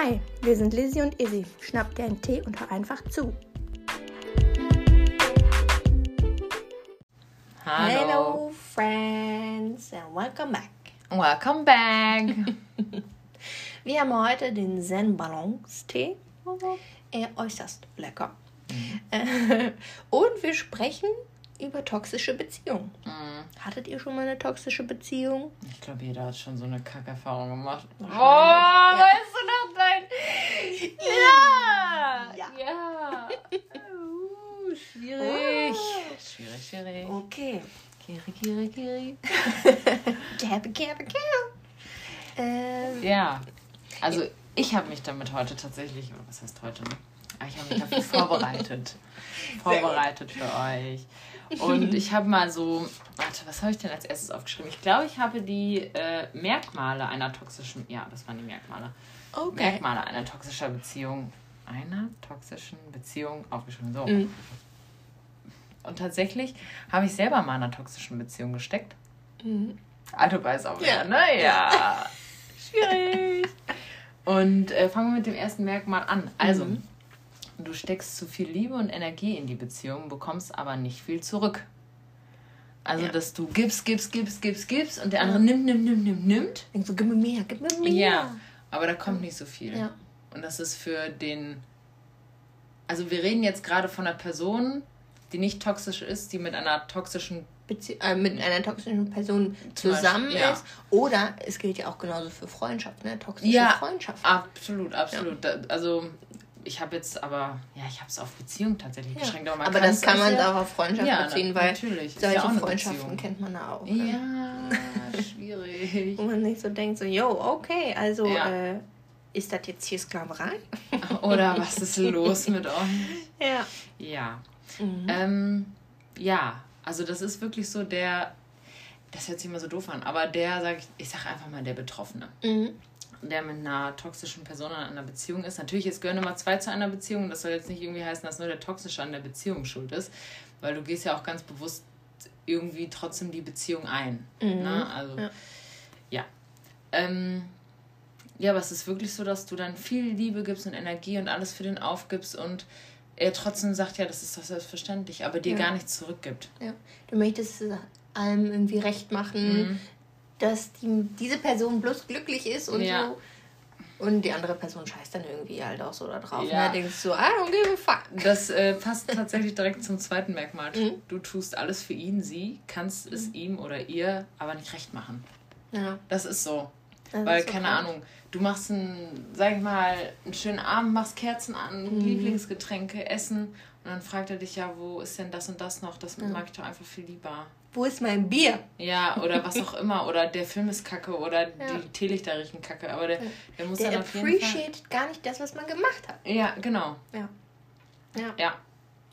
Hi, wir sind Lizzie und Izzy. Schnapp dir einen Tee und hör einfach zu. Hallo. Hello, friends, and welcome back. Welcome back. Wir haben heute den Zen Balance Tee. Er äußerst lecker. Äh, Und wir sprechen über toxische Beziehungen. Hattet ihr schon mal eine toxische Beziehung? Ich glaube, jeder hat schon so eine Kackerfahrung gemacht. Oh, ja. weißt du noch dein... Ja! Ja. Ja! Uh, schwierig. Schwierig, schwierig. Okay. Kiri, kiri, kiri. Gäbe, gäbe, gäbe. Ähm, Ja, also ich habe mich damit heute tatsächlich, was heißt heute, ne? Aber ich habe mich dafür vorbereitet. vorbereitet für euch. Und ich habe mal so, warte, was habe ich denn als erstes aufgeschrieben? Ich glaube, ich habe die äh, Merkmale einer toxischen, ja, das waren die Merkmale. okay. Merkmale einer toxischen Beziehung, einer toxischen Beziehung aufgeschrieben. So. Mhm. Und tatsächlich habe ich selber mal in einer toxischen Beziehung gesteckt. Mhm. Ah, du weißt auch Ja. wieder, ne? Ja. Schwierig. Und äh, fangen wir mit dem ersten Merkmal an. Also, Mhm. Du steckst zu viel Liebe und Energie in die Beziehung, bekommst aber nicht viel zurück. Also, Ja. dass du gibst, gibst, gibst, gibst, gibst und der andere nimmt, nimmt, nimmt, nimmt, nimmt. Denk so, gib mir mehr, gib mir mehr. Ja, aber da kommt nicht so viel. Ja. Und das ist für den. Also, wir reden jetzt gerade von einer Person, die nicht toxisch ist, die mit einer toxischen Bezie äh, mit einer toxischen Person zusammen Beispiel, ja. ist. Oder es gilt ja auch genauso für Freundschaft, ne? Toxische Ja. Freundschaft. Absolut, absolut. Da, also ich habe jetzt aber, ja, ich habe es auf Beziehung tatsächlich Ja. beschränkt. man Aber kann's das kann man sehr- auch auf Freundschaft Ja, beziehen, weil natürlich. Solche ja Freundschaften Beziehung. kennt man da auch. ne? Ja, schwierig. Wo man nicht so denkt, so, yo, okay, also Ja. äh, ist das jetzt hier Sklaverei? Oder was ist los mit euch? Ja. Ja. Mhm. Ähm, ja, also das ist wirklich so der, das hört sich immer so doof an, aber der, sag ich, ich sage einfach mal der Betroffene. Mhm. Der mit einer toxischen Person in einer Beziehung ist. Natürlich, es gehören immer zwei zu einer Beziehung. Das soll jetzt nicht irgendwie heißen, dass nur der Toxische an der Beziehung schuld ist, weil du gehst ja auch ganz bewusst irgendwie trotzdem die Beziehung ein. Mhm. Ne? Also, Ja. ja. Ähm, ja, aber es ist wirklich so, dass du dann viel Liebe gibst und Energie und alles für den aufgibst und er trotzdem sagt, ja, das ist doch selbstverständlich, aber dir Ja. gar nichts zurückgibt. ja. Du möchtest es allem irgendwie recht machen, Mhm. Dass die, diese Person bloß glücklich ist und Ja. so. Und die andere Person scheißt dann irgendwie halt auch so da drauf. Ja. Ne? Denkst so, I don't give a fuck. Das äh, passt tatsächlich direkt zum zweiten Merkmal. Mhm. Du tust alles für ihn, sie, kannst es ihm oder ihr aber nicht recht machen. Ja. Das ist so. Das Weil, ist so keine krass. Ahnung, du machst einen, sag ich mal, einen schönen Abend, machst Kerzen an, Mhm. Lieblingsgetränke, Essen und dann fragt er dich ja, wo ist denn das und das noch? Das mag ich doch einfach viel lieber. Wo ist mein Bier? Ja, oder was auch immer. Oder der Film ist kacke oder Ja. die Teelichter riechen kacke. Aber der, der muss Der dann auf jeden Fall... appreciated gar nicht das, was man gemacht hat. Ja, genau. Ja. Ja. Ja,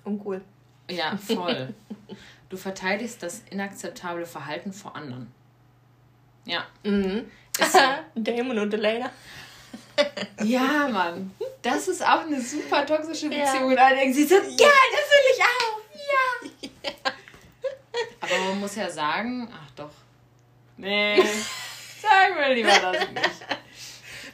Uncool. ja, voll. du verteidigst das inakzeptable Verhalten vor anderen. Ja. Mhm. So. Damon und Elena. Ja, Mann. Das ist auch eine super toxische Ja. Beziehung. Und alle denken sich so, ja, das will ich auch. Aber man muss ja sagen, ach doch. Nee, sagen wir lieber das nicht.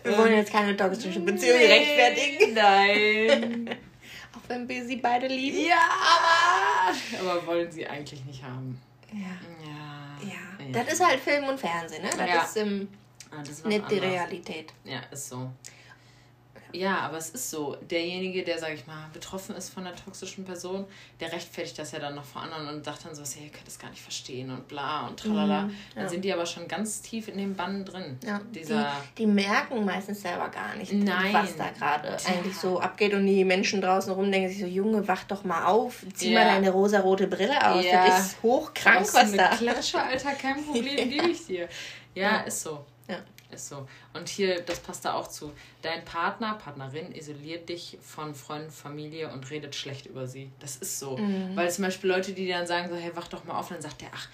Wir wollen jetzt keine toxische Beziehung rechtfertigen. Nein. Auch wenn wir sie beide lieben. Ja, aber. Aber wollen sie eigentlich nicht haben. Ja. Ja. Ja. Das ist halt Film und Fernsehen, ne? Das Ja. ist ähm, Ah, das nicht die. Realität. Ja, ist so. Ja, aber es ist so. Derjenige, der, sag ich mal, betroffen ist von einer toxischen Person, der rechtfertigt das ja dann noch vor anderen und sagt dann so, hey, ihr könnt das gar nicht verstehen und bla und tralala. Mhm, Dann ja. sind die aber schon ganz tief in dem Bann drin. Ja, Dieser. die, die merken meistens selber gar nicht, Nein. was da gerade eigentlich so abgeht. Und die Menschen draußen rum denken sich so, Junge, wach doch mal auf. Zieh mal deine rosarote Brille aus. Ja. Das ist hochkrank, was du da... eine Klatsche, Alter, kein Problem, gebe ich dir. Ja, Ja. ist so. Ja. Ist so. Und hier, das passt da auch zu. Dein Partner, Partnerin isoliert dich von Freunden, Familie und redet schlecht über sie. Das ist so. Mhm. Weil zum Beispiel Leute, die dann sagen so, hey, wach doch mal auf, dann sagt der, ach,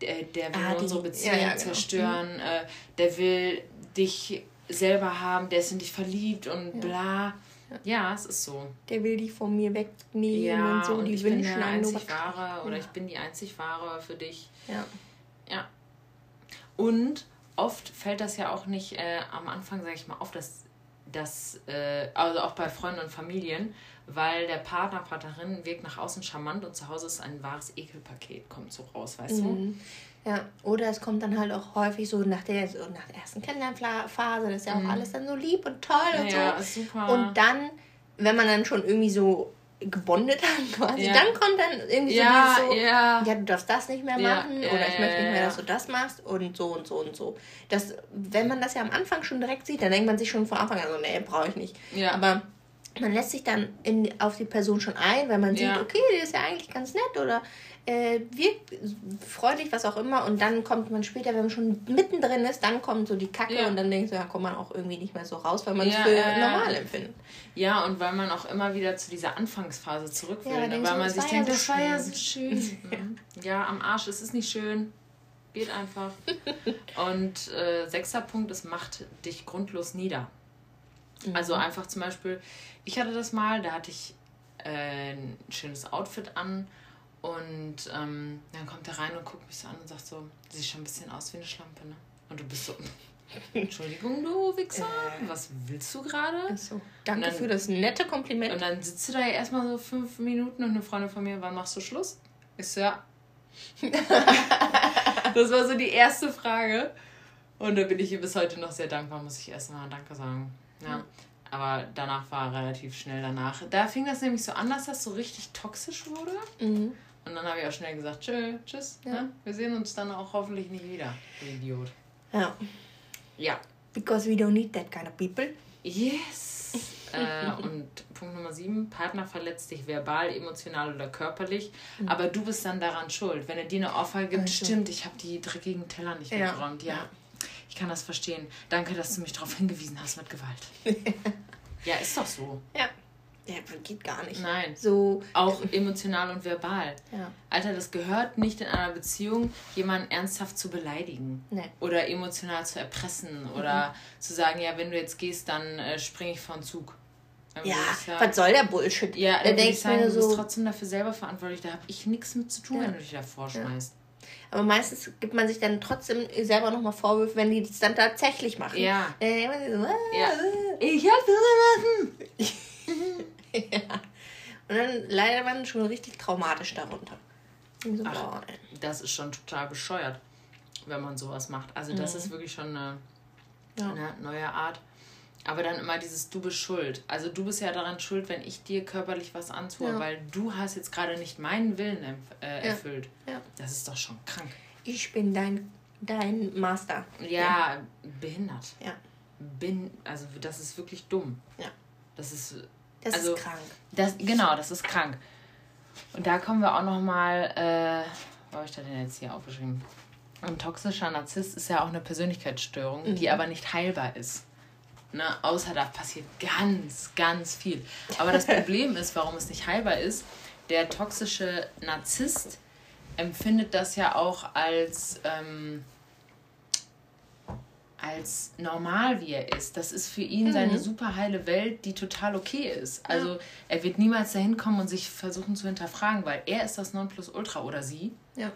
der, der will Ah, die- unsere Beziehung ja, ja, genau. zerstören, äh, der will dich selber haben, der ist in dich verliebt und bla. Ja, es ist so. Der will dich von mir wegnehmen Ja, und so. und die ich bin nur einzig wahre oder Ja. ich bin die einzig wahre für dich. Ja. Ja. Und oft fällt das ja auch nicht äh, am Anfang, sag ich mal, auf, dass dass, äh, also auch bei Freunden und Familien, weil der Partner, Partnerin wirkt nach außen charmant und zu Hause ist ein wahres Ekelpaket, kommt so raus, weißt mhm. du? Ja, oder es kommt dann halt auch häufig so nach der, so nach der ersten Kennenlernphase, das ist ja auch mhm. alles dann so lieb und toll und ja, so. Super. Und dann, wenn man dann schon irgendwie so gebondet haben quasi. Ja. Dann kommt dann irgendwie ja, so, ja. ja, du darfst das nicht mehr machen ja, oder ich möchte nicht mehr, dass du das machst und so und so und so. Das, wenn man das ja am Anfang schon direkt sieht, dann denkt man sich schon von Anfang an so, nee, brauche ich nicht. Aber man lässt sich dann in, auf die Person schon ein, weil man sieht, okay, die ist ja eigentlich ganz nett oder äh, wirkt freundlich, was auch immer. Und dann kommt man später, wenn man schon mittendrin ist, dann kommt so die Kacke ja. und dann denkst du, ja, kommt man auch irgendwie nicht mehr so raus, weil man es ja, für ja, normal empfindet. Ja, und weil man auch immer wieder zu dieser Anfangsphase zurück will. Ne? weil man sich denkt, das war ja so schön. ja, am Arsch, es ist nicht schön. Geht einfach. und äh, sechster Punkt, es macht dich grundlos nieder. Mhm. Also einfach zum Beispiel, ich hatte das mal, da hatte ich äh, ein schönes Outfit an und ähm, dann kommt er rein und guckt mich so an und sagt so, sieht schon ein bisschen aus wie eine Schlampe, ne? Und du bist so, Entschuldigung, du Wichser, äh, was willst du gerade? So, danke dann, für das nette Kompliment. Und dann sitzt du da ja erstmal so fünf Minuten und eine Freundin von mir, wann machst du Schluss? Ich so, ja. das war so die erste Frage. Und da bin ich ihr bis heute noch sehr dankbar, muss ich erstmal Danke sagen. Ja. Aber danach war relativ schnell danach. Da fing das nämlich so an, dass das so richtig toxisch wurde. Mhm. Und dann habe ich auch schnell gesagt, tschö, tschüss. Ja. Ne? Wir sehen uns dann auch hoffentlich nicht wieder, du Idiot. Ja. Ja. Because we don't need that kind of people. Yes. äh, und Punkt Nummer sieben, Partner verletzt dich verbal, emotional oder körperlich, mhm. aber du bist dann daran schuld. Wenn er dir eine Offer gibt, also. stimmt, ich habe die dreckigen Teller nicht ja. weggeräumt. Ja. Ich kann das verstehen. Danke, dass du mich darauf hingewiesen hast mit Gewalt. ja, ist doch so. Ja. Ja, geht gar nicht. Nein. So. Auch emotional und verbal. Ja. Alter, das gehört nicht in einer Beziehung, jemanden ernsthaft zu beleidigen. Nee. Oder emotional zu erpressen. Mhm. Oder zu sagen, ja, wenn du jetzt gehst, dann äh, springe ich von Zug. Dann ja, sagen, was soll der Bullshit? Ja, da denke ich sagen, so, du bist trotzdem dafür selber verantwortlich. Da habe ich nichts mit zu tun, ja. wenn du dich da vorschmeißt. Ja. Aber meistens gibt man sich dann trotzdem selber nochmal Vorwürfe, wenn die das dann tatsächlich machen. Ja. Äh, so, ah, ja. Ich hab das gemacht. ja. Und dann leider man schon richtig traumatisch darunter. So, Ach, das ist schon total bescheuert, wenn man sowas macht. Also das mhm. ist wirklich schon eine, ja. eine neue Art. Aber dann immer dieses Du bist schuld. Also du bist ja daran schuld, wenn ich dir körperlich was antue, ja. weil du hast jetzt gerade nicht meinen Willen äh, erfüllt. Ja. Das ist doch schon krank. Ich bin dein, dein Master. Ja, ja, behindert. Ja. Bin, also das ist wirklich dumm. Ja. Das ist. Das also, ist krank. Das, genau, das ist krank. Und da kommen wir auch nochmal, äh, wo habe ich da denn jetzt hier aufgeschrieben? Ein toxischer Narzisst ist ja auch eine Persönlichkeitsstörung, mhm. die aber nicht heilbar ist. Ne? Außer da passiert ganz, ganz viel. Aber das Problem ist, warum es nicht heilbar ist, der toxische Narzisst empfindet das ja auch als, ähm, als normal, wie er ist. Das ist für ihn mhm. seine super heile Welt, die total okay ist. Also ja. er wird niemals dahin kommen und sich versuchen zu hinterfragen, weil er ist das Nonplusultra oder sie. Ja.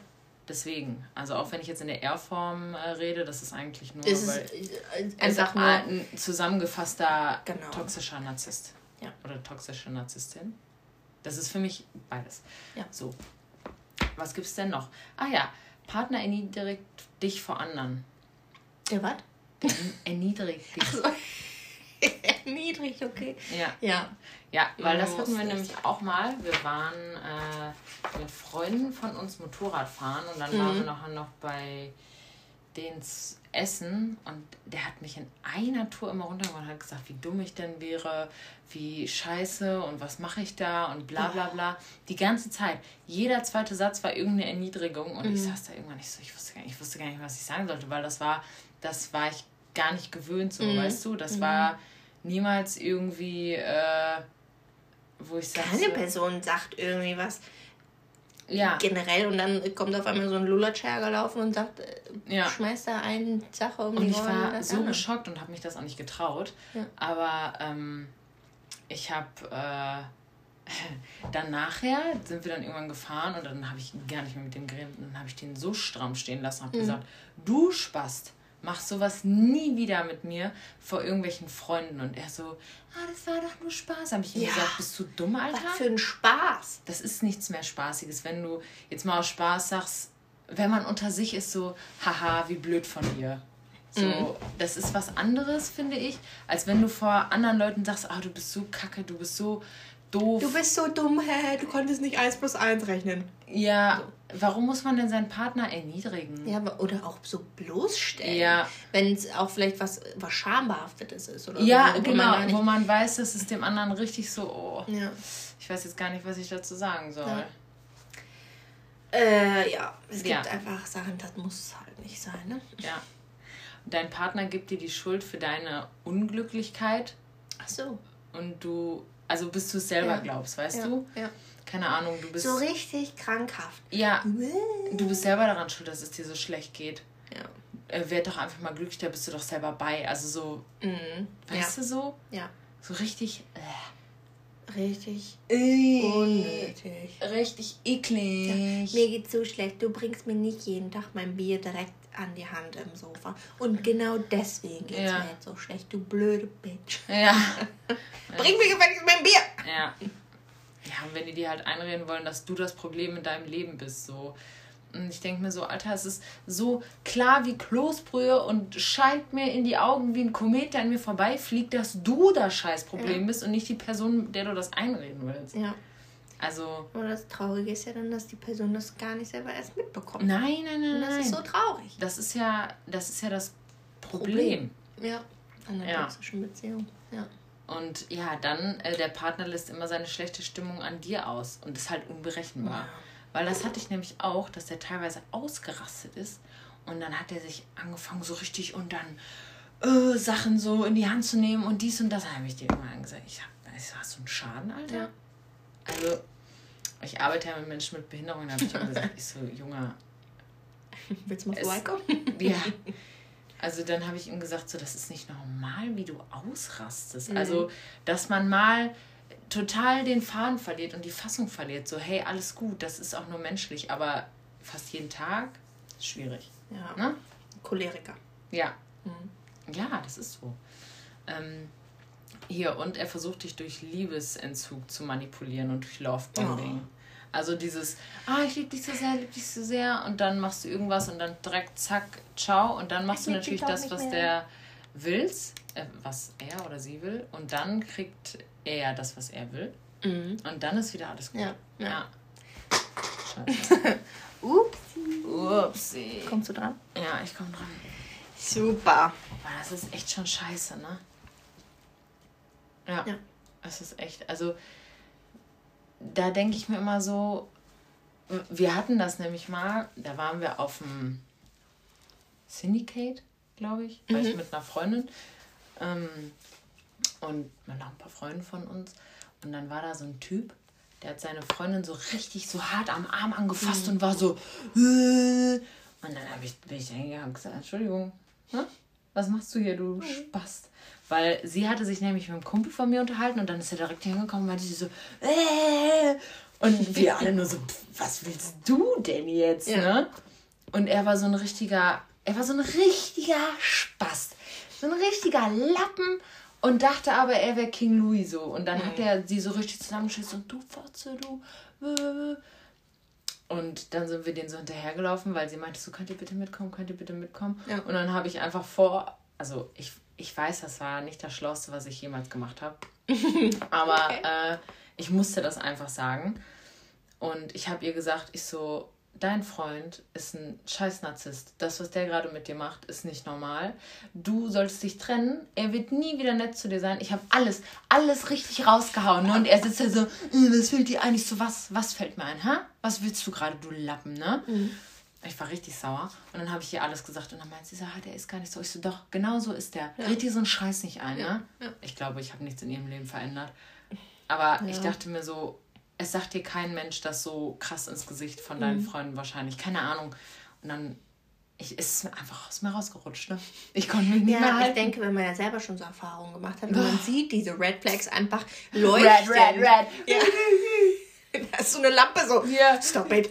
Deswegen, also auch wenn ich jetzt in der R-Form äh, rede, das ist eigentlich nur ist weil es einfach nur ein zusammengefasster genau. toxischer Narzisst. Ja. Oder toxische Narzisstin. Das ist für mich beides. Ja. So. Was gibt's denn noch? Ah ja, Partner erniedrigt dich vor anderen. Der was? Erniedrigt dich. Erniedrigt, okay. Ja. Ja. Ja, weil das hatten wir nämlich auch mal. Wir waren äh, mit Freunden von uns Motorrad fahren und dann mhm. waren wir noch, noch bei denen Essen und der hat mich in einer Tour immer runtergebracht und hat gesagt, wie dumm ich denn wäre, wie scheiße und was mache ich da und bla bla bla. Die ganze Zeit. Jeder zweite Satz war irgendeine Erniedrigung und mhm. ich saß da irgendwann nicht so, ich wusste, gar nicht, ich wusste gar nicht, was ich sagen sollte, weil das war, das war ich gar nicht gewöhnt so, mhm. weißt du? Das mhm. war niemals irgendwie, äh, wo ich sage. Keine Person sagt irgendwie was. Ja. Generell und dann kommt auf einmal so ein Lulatschär gelaufen und sagt, äh, ja. schmeißt da eine Sache um und die Und ich war so andere. geschockt und habe mich das auch nicht getraut. Ja. Aber ähm, ich habe äh, dann nachher sind wir dann irgendwann gefahren und dann habe ich gar nicht mehr mit dem geredet. Und dann habe ich den so stramm stehen lassen und habe mhm. gesagt, du Spast, mach sowas nie wieder mit mir vor irgendwelchen Freunden. Und er so, ah, das war doch nur Spaß. Habe ich ihm ja. gesagt, bist du dumm, Alter? Was für ein Spaß. Das ist nichts mehr Spaßiges. Wenn du jetzt mal aus Spaß sagst, wenn man unter sich ist, so, haha, wie blöd von dir. So, mhm. das ist was anderes, finde ich, als wenn du vor anderen Leuten sagst, ah, du bist so kacke, du bist so doof. Du bist so dumm, hä, du konntest nicht 1 plus 1 rechnen. Ja, so. Warum muss man denn seinen Partner erniedrigen? Ja, oder auch so bloßstellen. Ja. Wenn es auch vielleicht was, was Schambehaftetes ist. Oder ja, so, wo genau, man wo man weiß, dass es dem anderen richtig so, oh, ja. ich weiß jetzt gar nicht, was ich dazu sagen soll. Ja. Äh, ja, es gibt ja. einfach Sachen, das muss halt nicht sein, ne? Ja. Dein Partner gibt dir die Schuld für deine Unglücklichkeit. Ach so. Und du also bis du es selber ja. glaubst, weißt ja. du? Ja. Keine Ahnung, du bist. So richtig krankhaft. Ja. Du bist selber daran schuld, dass es dir so schlecht geht. Ja. Äh, werd doch einfach mal glücklich, da bist du doch selber bei. Also so. Mhm. Weißt ja. du so? Ja. So richtig. Äh. Richtig äh. unnötig. Richtig eklig. Ja. Mir geht's so schlecht. Du bringst mir nicht jeden Tag mein Bier direkt an die Hand im Sofa. Und genau deswegen geht es ja. mir jetzt so schlecht, du blöde Bitch. Ja. Bring mir gefälligst mein Bier! Ja. Ja, und wenn die dir halt einreden wollen, dass du das Problem in deinem Leben bist, so. Und ich denke mir so, Alter, es ist so klar wie Kloßbrühe und scheint mir in die Augen wie ein Komet, der an mir vorbeifliegt, dass du das Scheißproblem ja. bist und nicht die Person, der du das einreden willst. Ja. Also. Und das Traurige ist ja dann, dass die Person das gar nicht selber erst mitbekommt. Nein, nein, nein. Und das nein. ist so traurig. Das ist ja das, ist ja das Problem. Problem. Ja, an der ja. toxischen Beziehung. Ja. Und ja, dann, äh, der Partner lässt immer seine schlechte Stimmung an dir aus und ist halt unberechenbar. Ja. Weil das hatte ich nämlich auch, dass der teilweise ausgerastet ist und dann hat er sich angefangen, so richtig und dann äh, Sachen so in die Hand zu nehmen und dies und das. Da habe ich dir immer gesagt, ich hab, hast du einen Schaden, Alter? Ja. Also, ich arbeite ja mit Menschen mit Behinderungen, da habe ich immer gesagt, ich so, Junge. Willst du mal vorbeikommen? Ja. Also dann habe ich ihm gesagt, so, das ist nicht normal, wie du ausrastest. Mhm. Also, dass man mal total den Faden verliert und die Fassung verliert. So, hey, alles gut, das ist auch nur menschlich, aber fast jeden Tag ist schwierig. Ja. Ne? Choleriker. Ja. Mhm. Ja, das ist so. Ähm, hier, und er versucht dich durch Liebesentzug zu manipulieren und durch Lovebombing. Oh. Also dieses, ah, ich liebe dich so sehr, liebe dich so sehr und dann machst du irgendwas und dann direkt zack, ciao und dann machst ich du natürlich das, was der will, äh, was er oder sie will und dann kriegt er das, was er will mhm. und dann ist wieder alles gut. Ja. ja. ja. Scheiße. Upsi. Upsi. Kommst du dran? Ja, ich komm dran. Super. Aber das ist echt schon scheiße, ne? Ja. ja. Es ist echt, also da denke ich mir immer so, wir hatten das nämlich mal, da waren wir auf dem Syndicate, glaube ich, war mhm. ich mit einer Freundin ähm, und noch ein paar Freunde von uns. Und dann war da so ein Typ, der hat seine Freundin so richtig so hart am Arm angefasst mhm. und war so. Äh. Und dann hab ich, bin ich hingegangen und gesagt: Entschuldigung, ne? Was machst du hier, du mhm. Spast? Weil sie hatte sich nämlich mit einem Kumpel von mir unterhalten und dann ist er direkt hingekommen und meinte sie so, äh, und wir alle nur so, was willst du denn jetzt, ja. ne? Und er war so ein richtiger, er war so ein richtiger Spast. So ein richtiger Lappen und dachte aber, er wäre King Louis so. Und dann mhm. hat er sie so richtig zusammengeschissen und du Fotze, du. Äh. Und dann sind wir denen so hinterhergelaufen, weil sie meinte, so könnt ihr bitte mitkommen, könnt ihr bitte mitkommen. Ja. Und dann habe ich einfach vor, also ich ich weiß, das war nicht das Schlauste, was ich jemals gemacht habe. Aber okay. äh, ich musste das einfach sagen. Und ich habe ihr gesagt, ich so, dein Freund ist ein scheiß Narzisst. Das, was der gerade mit dir macht, ist nicht normal. Du solltest dich trennen. Er wird nie wieder nett zu dir sein. Ich habe alles, alles richtig rausgehauen. Ne? Und er sitzt da so, äh, was fällt dir eigentlich so? Was, was fällt mir ein? Ha? Was willst du gerade, du Lappen, ne? Mhm. Ich war richtig sauer. Und dann habe ich ihr alles gesagt. Und dann meinte sie so, ah, der ist gar nicht so. Ich so, doch, genau so ist der. Ja. Red dir so einen Scheiß nicht ein, ja. ne? Ja. Ich glaube, ich habe nichts in ihrem Leben verändert. Aber ich dachte mir so, es sagt dir kein Mensch das so krass ins Gesicht von deinen mhm. Freunden wahrscheinlich. Keine Ahnung. Und dann ich, ist es einfach aus mir rausgerutscht. Ne? Ich konnte mich nicht ja, mehr halten. Ich denke, wenn man ja selber schon so Erfahrungen gemacht hat und man sieht diese Red Flags einfach leuchten. Red, red, red. Ja. da ist so eine Lampe so. Ja. Stop it.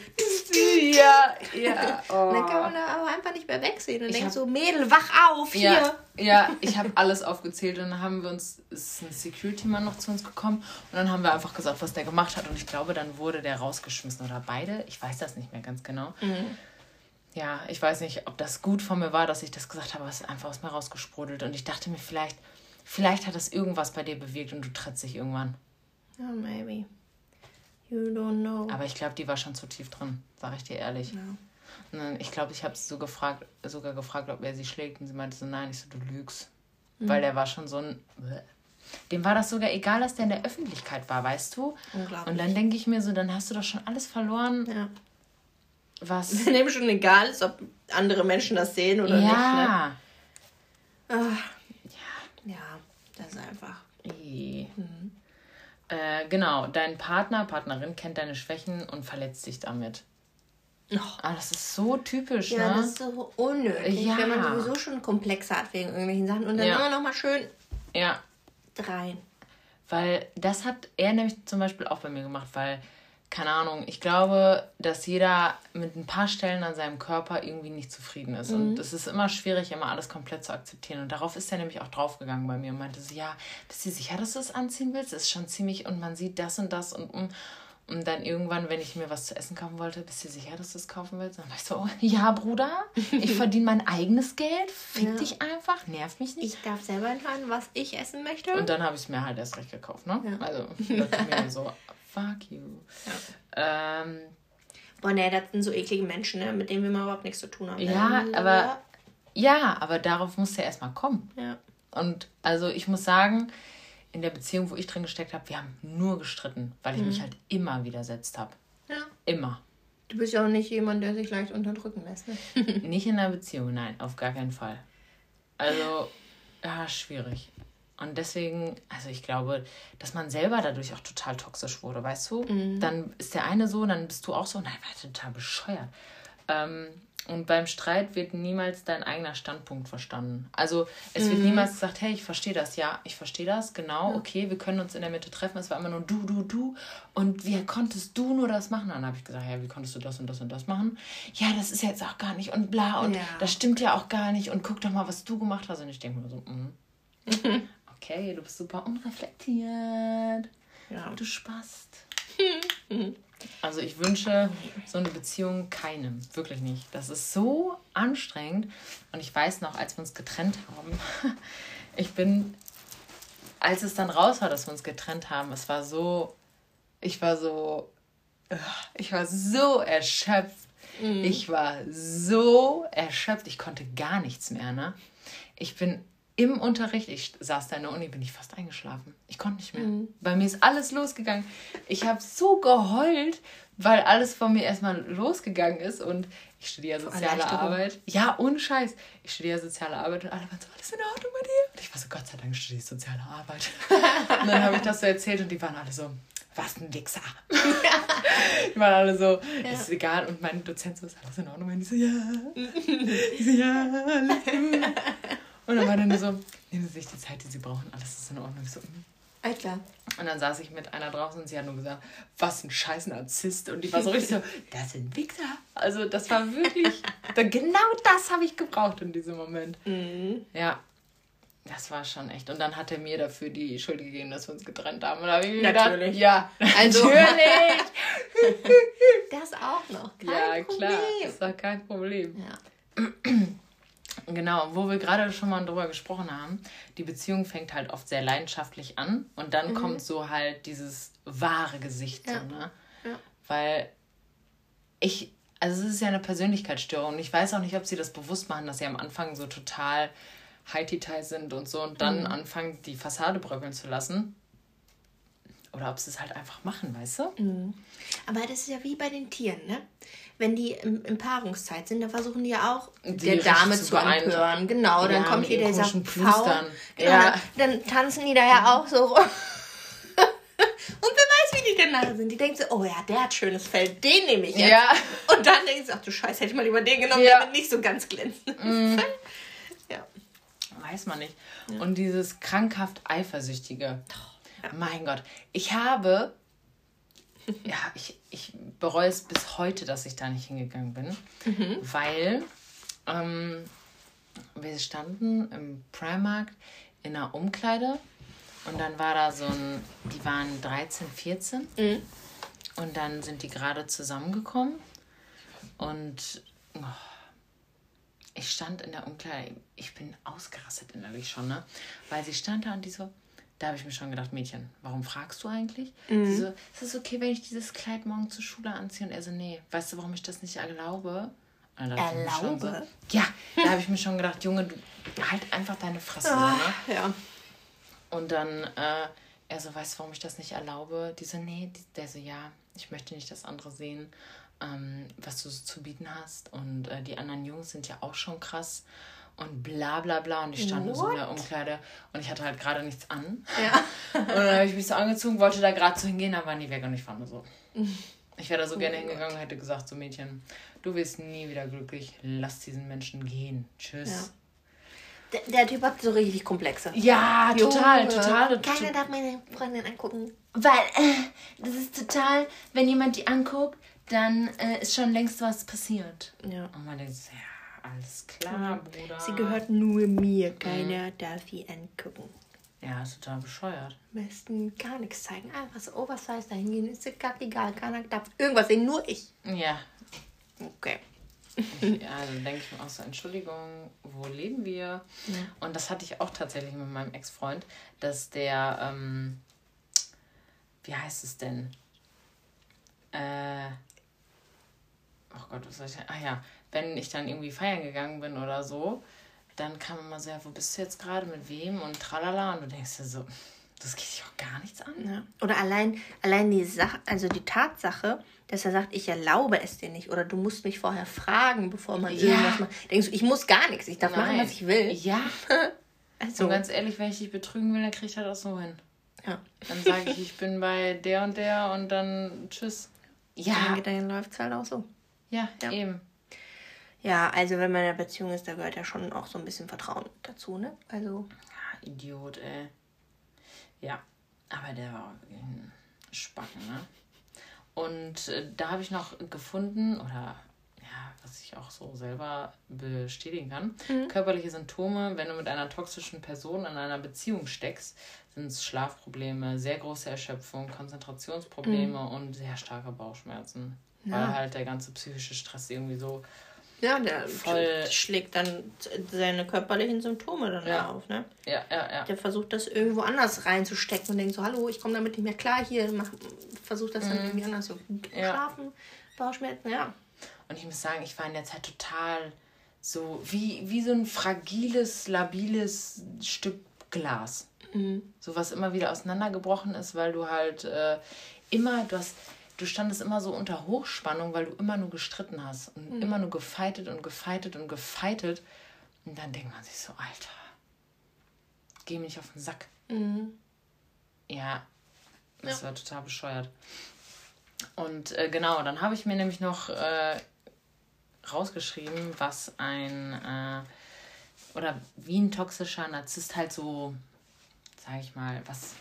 Ja, ja. Oh. dann kann man da aber einfach nicht mehr wegsehen und denkt so, Mädel, wach auf, hier. Ja, ja ich habe alles aufgezählt und dann haben wir uns, ist ein Security-Mann noch zu uns gekommen und dann haben wir einfach gesagt, was der gemacht hat und ich glaube, dann wurde der rausgeschmissen oder beide. Ich weiß das nicht mehr ganz genau. Mhm. Ja, ich weiß nicht, ob das gut von mir war, dass ich das gesagt habe, aber es ist einfach aus mir rausgesprudelt und ich dachte mir vielleicht, vielleicht hat das irgendwas bei dir bewirkt und du trittst dich irgendwann. Oh, maybe. You don't know. Aber ich glaube, die war schon zu tief drin, sage ich dir ehrlich. Ja. Dann, ich glaube, ich habe sie so gefragt, sogar gefragt, ob er sie schlägt. Und sie meinte so, nein, ich so, du lügst. Mhm. Weil der war schon so ein. Dem war das sogar egal, dass der in der Öffentlichkeit war, weißt du? Unglaublich. Und dann denke ich mir so, dann hast du doch schon alles verloren. Ja. Was? Dem schon egal ist, ob andere Menschen das sehen oder ja. nicht. Ne? Ach, ja. Ja, das ist einfach. Mhm. Äh, genau, dein Partner, Partnerin kennt deine Schwächen und verletzt dich damit. Oh. Ah, das ist so typisch, ja, ne? Ja, das ist so unnötig, ja. wenn man sowieso schon Komplexe hat wegen irgendwelchen Sachen und dann ja. immer noch mal schön ja. rein. Weil das hat er nämlich zum Beispiel auch bei mir gemacht, weil keine Ahnung, ich glaube, dass jeder mit ein paar Stellen an seinem Körper irgendwie nicht zufrieden ist. Mhm. Und es ist immer schwierig, immer alles komplett zu akzeptieren. Und darauf ist er nämlich auch draufgegangen bei mir und meinte so, ja, bist du sicher, dass du es anziehen willst? Das ist schon ziemlich, und man sieht das und das und und. Und dann irgendwann, wenn ich mir was zu essen kaufen wollte, bist du sicher, dass du es kaufen willst? Dann war ich so, ja, Bruder, ich verdiene mein eigenes Geld, fick ja. dich einfach, nerv mich nicht. Ich darf selber entscheiden, was ich essen möchte. Und dann habe ich es mir halt erst recht gekauft, ne? Ja. Also, dachte mir so, fuck you. Ja. Ähm, Boah, ne, das sind so eklige Menschen, ne, mit denen wir mal überhaupt nichts zu tun haben. Ja, ähm, aber ja, aber darauf muss ja erstmal kommen. Ja. Und also ich muss sagen, in der Beziehung, wo ich drin gesteckt habe, wir haben nur gestritten, weil ich mhm. mich halt immer widersetzt habe. Ja. Immer. Du bist ja auch nicht jemand, der sich leicht unterdrücken lässt, ne? nicht in der Beziehung, nein, auf gar keinen Fall. Also, ja, schwierig. Und deswegen, also ich glaube, dass man selber dadurch auch total toxisch wurde, weißt du? Mhm. Dann ist der eine so, dann bist du auch so, nein, war total bescheuert. Ähm, und beim Streit wird niemals dein eigener Standpunkt verstanden. Also es mhm. wird niemals gesagt, hey, ich verstehe das, ja, ich verstehe das, genau, ja. okay, wir können uns in der Mitte treffen. Es war immer nur du, du, du. Und wie konntest du nur das machen? Dann habe ich gesagt, ja, wie konntest du das und das und das machen? Ja, das ist jetzt auch gar nicht und bla und ja. das stimmt ja auch gar nicht und guck doch mal, was du gemacht hast. Und ich denke mir so, mm. okay, du bist super unreflektiert. Ja. Du spast. also ich wünsche so eine Beziehung keinem. Wirklich nicht. Das ist so anstrengend. Und ich weiß noch, als wir uns getrennt haben, ich bin, als es dann raus war, dass wir uns getrennt haben, es war so, ich war so, ich war so erschöpft. Mhm. Ich war so erschöpft. Ich konnte gar nichts mehr, ne? Ich bin im Unterricht, ich saß da in der Uni, bin ich fast eingeschlafen. Ich konnte nicht mehr. Mhm. Bei mir ist alles losgegangen. Ich habe so geheult, weil alles von mir erstmal losgegangen ist und ich studiere soziale Arbeit. Ja, ohne Scheiß. Ich studiere soziale Arbeit und alle waren so, alles in Ordnung bei dir? Und ich war so, Gott sei Dank studiere ich soziale Arbeit. und dann habe ich das so erzählt und die waren alle so, was ein Wichser. die waren alle so, ja. ist egal. Und mein Dozent so, ist alles in Ordnung? Und ich so, ja. ich so, ja, alles gut. Und dann war dann so, nehmen Sie sich die Zeit, die Sie brauchen, alles ist in Ordnung. Ich so, mhm. Alter. Und dann saß ich mit einer draußen und sie hat nur gesagt, was ein scheiß Narzisst. Und die war so richtig so, das sind Wichser. Also das war wirklich, genau das habe ich gebraucht in diesem Moment. Mhm. Ja, das war schon echt. Und dann hat er mir dafür die Schuld gegeben, dass wir uns getrennt haben. Und da habe ich mir Natürlich. Gedacht, ja, also, natürlich. das auch noch. Kein ja, Problem. klar. Das war kein Problem. Ja. Genau, wo wir gerade schon mal drüber gesprochen haben, die Beziehung fängt halt oft sehr leidenschaftlich an und dann mhm. kommt so halt dieses wahre Gesicht, ja. so, ne? Ja. Weil ich, also es ist ja eine Persönlichkeitsstörung und ich weiß auch nicht, ob sie das bewusst machen, dass sie am Anfang so total high-detail sind und so und dann mhm. anfangen, die Fassade bröckeln zu lassen. Oder ob sie es halt einfach machen, weißt du? Mhm. Aber das ist ja wie bei den Tieren, ne? Wenn die in, in Paarungszeit sind, dann versuchen die ja auch die der Dame zu anhören. Genau, dann ja, kommt hier dieser Pfau. Genau, ja. Dann tanzen die da ja auch so rum. Und wer weiß, wie die danach sind. Die denkt so, oh ja, der hat schönes Fell, den nehme ich jetzt. Ja. Und dann denkt sie, ach du Scheiße, hätte ich mal lieber den genommen, ja. der mit nicht so ganz glänzend. Mm. Ja. Weiß man nicht. Ja. Und dieses krankhaft Eifersüchtige. Oh. Mein Gott, ich habe ja, ich, ich bereue es bis heute, dass ich da nicht hingegangen bin, mhm. weil ähm, wir standen im Primark in einer Umkleide und dann war da so ein, die waren 13, 14 mhm. und dann sind die gerade zusammengekommen und oh, ich stand in der Umkleide, ich bin ausgerastet innerlich schon, ne? Weil sie stand da und die so, da habe ich mir schon gedacht, Mädchen, warum fragst du eigentlich? Mhm. Sie so, ist es okay, wenn ich dieses Kleid morgen zur Schule anziehe? Und er so, nee, weißt du, warum ich das nicht erlaube? Erlaube? So, ja, da habe ich mir schon gedacht, Junge, du halt einfach deine Fresse. Ach, ne? Ja. Und dann, äh, er so, weißt du, warum ich das nicht erlaube? Die so, nee, der so, ja, ich möchte nicht, dass andere sehen, ähm, was du so zu bieten hast. Und äh, die anderen Jungs sind ja auch schon krass. Und bla bla bla. Und ich stand nur so in der Umkleide und ich hatte halt gerade nichts an. Ja. und dann habe ich mich so angezogen, wollte da gerade so hingehen, dann waren die weg und ich war nur so. Ich wäre da so oh gerne hingegangen und hätte gesagt, so Mädchen, du wirst nie wieder glücklich, lass diesen Menschen gehen. Tschüss. Ja. Der, der, Typ hat so richtig Komplexe. Ja, total, Junge. total. Keiner darf meine Freundin angucken. Weil, äh, das ist total, wenn jemand die anguckt, dann äh, ist schon längst was passiert. Ja. Und man denkt, ja, alles klar, Bruder. Sie gehört nur mir, keiner mhm. darf sie angucken. Ja, ist total bescheuert. Am besten gar nichts zeigen. Einfach so oversize dahin gehen. Ist gerade egal. Keiner darf irgendwas sehen, nur ich. Ja. Okay. ja, dann denke ich mir auch so, Entschuldigung, wo leben wir? Ja. Und das hatte ich auch tatsächlich mit meinem Ex-Freund, dass der, ähm, wie heißt es denn? Äh, oh Gott, was soll ich denn? Ah ja, wenn ich dann irgendwie feiern gegangen bin oder so, dann kam immer so, ja, wo bist du jetzt gerade, mit wem und tralala. Und du denkst dir so, das geht dich auch gar nichts an. Ja. Oder allein, allein die Sache, also die Tatsache, dass er sagt, ich erlaube es dir nicht. Oder du musst mich vorher fragen, bevor man ja. irgendwas macht. Denkst du, ich muss gar nichts, ich darf Nein. machen, was ich will. Ja. also. Und ganz ehrlich, wenn ich dich betrügen will, dann krieg ich das auch so hin. Ja. Dann sage ich, ich bin bei der und der und dann tschüss. Ja. Dann läuft es halt auch so. Ja, ja, eben. Ja, also wenn man in einer Beziehung ist, da gehört ja schon auch so ein bisschen Vertrauen dazu, ne? Also. Ja, Idiot, ey. Ja, aber der war wirklich ein Spacken, ne? Und äh, da habe ich noch gefunden, oder ja, was ich auch so selber bestätigen kann, mhm. körperliche Symptome, wenn du mit einer toxischen Person in einer Beziehung steckst, sind es Schlafprobleme, sehr große Erschöpfung, Konzentrationsprobleme mhm. und sehr starke Bauchschmerzen. Ja. Weil halt der ganze psychische Stress irgendwie so ja, der voll schlägt dann seine körperlichen Symptome dann ja. auf, ne? Ja, ja, ja. Der versucht das irgendwo anders reinzustecken und denkt so, hallo, ich komme damit nicht mehr klar hier, mach, versucht das dann mhm. irgendwie anders so ja. schlafen, Bauchschmerzen, ja. Und ich muss sagen, ich war in der Zeit total so wie, wie so ein fragiles, labiles Stück Glas. Mhm. So was immer wieder auseinandergebrochen ist, weil du halt äh, immer, du hast du standest immer so unter Hochspannung, weil du immer nur gestritten hast und mhm. immer nur gefeitet und gefeitet und gefeitet. Und dann denkt man sich so, Alter, geh mir nicht auf den Sack. Mhm. Ja, das ja. war total bescheuert. Und äh, genau, dann habe ich mir nämlich noch äh, rausgeschrieben, was ein äh, oder wie ein toxischer Narzisst halt so, sage ich mal, was